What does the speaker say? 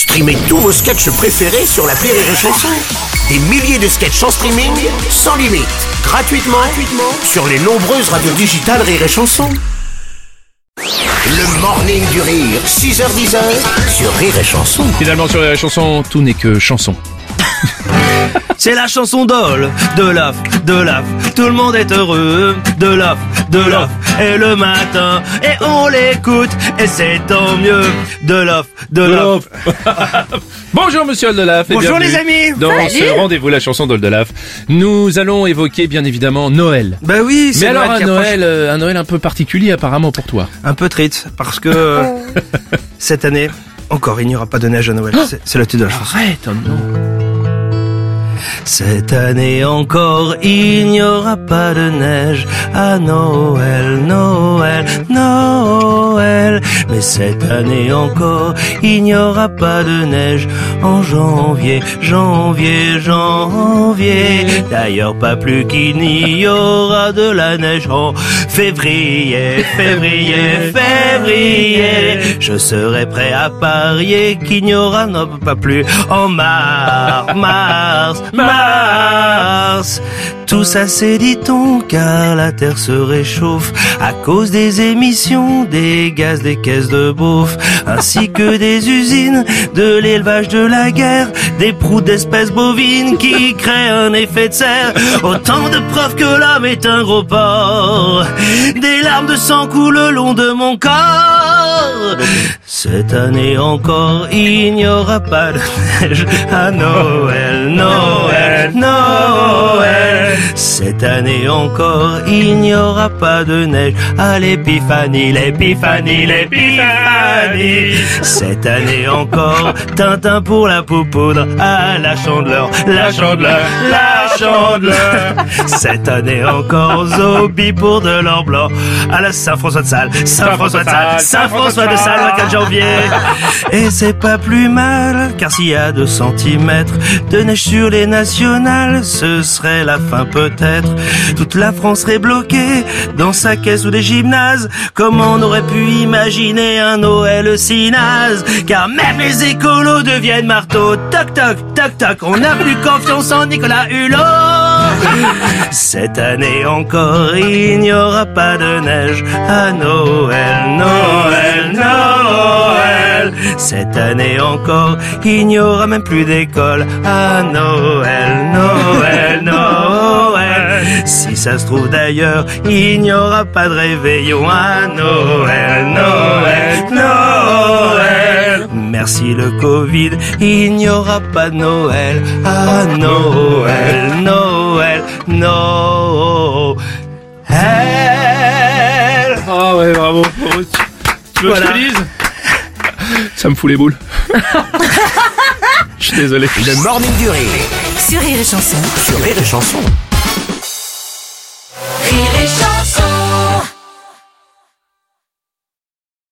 Streamez tous vos sketchs préférés sur la Rire et Chanson. Des milliers de sketchs en streaming, sans limite, gratuitement, gratuitement sur les nombreuses radios digitales Rire et Chanson. Le morning du rire, 6h10 sur Rire et Chanson. Finalement sur la chanson, tout n'est que chanson. C'est la chanson d'Ol, de l'off, de l'off. Tout le monde est heureux, de l'off, de l'off. Et le matin, et on l'écoute, et c'est tant mieux, de l'off, de l'off. Bonjour Monsieur Oldelaf et Bonjour, les amis. Dans ce rendez-vous la chanson d'Oldelaf, nous allons évoquer bien évidemment Noël. Bah oui, Mais c'est alors Noël un. Noël, euh, un Noël un peu particulier apparemment pour toi. Un peu triste, parce que euh, cette année, encore, il n'y aura pas de neige à Noël. C'est- C'est le titre de la chanson. Arrête, oh non. Cette année encore, il n'y aura pas de neige à Noël, Noël, Noël. Mais cette année encore, il n'y aura pas de neige en janvier, janvier, janvier. D'ailleurs, pas plus qu'il n'y aura de la neige en février, février, février. Je serai prêt à parier qu'il n'y aura pas plus en mars, mars, mars. Tout ça c'est dit-on car la terre se réchauffe à cause des émissions des gaz des caisses de bouffe ainsi que des usines, de l'élevage de la guerre, des proutes d'espèces bovines qui créent un effet de serre. Autant de preuves que l'homme est un gros porc. Des larmes de sang coulent le long de mon corps. Cette année encore, il n'y aura pas de neige à Noël, Noël, Noël. Cette année encore, il n'y aura pas de neige à l'épiphanie, l'épiphanie, l'épiphanie. Cette année encore, Tintin pour la poupoudre à la chandeleur, la chandeleur, la chandeleur. Cette année encore, Zobi pour de l'or blanc à la Saint-François de Sales, Saint-François de Sales, Saint-François de Sales, le 4 janvier. Et c'est pas plus mal, car s'il y a 2 centimètres de neige sur les nationales, ce serait la fin peut-être. Toute la France serait bloquée dans sa caisse ou des gymnases. Comment on aurait pu imaginer un Noël si naze? Car même les écolos deviennent marteaux. Toc toc, toc toc, on n'a plus confiance en Nicolas Hulot. Cette année encore, il n'y aura pas de neige à Noël, Noël, Noël. Cette année encore, il n'y aura même plus d'école à Noël, ça se trouve d'ailleurs, il n'y aura pas de réveillon à Noël, Noël, Noël. Merci le Covid, il n'y aura pas de Noël à Noël, Noël, Noël. Ah ouais, bravo. Tu, veux que je te dise? Ça me fout les boules. Je suis désolé. Le morning du rire Sur Rire et Chanson. sur Rire et Chanson.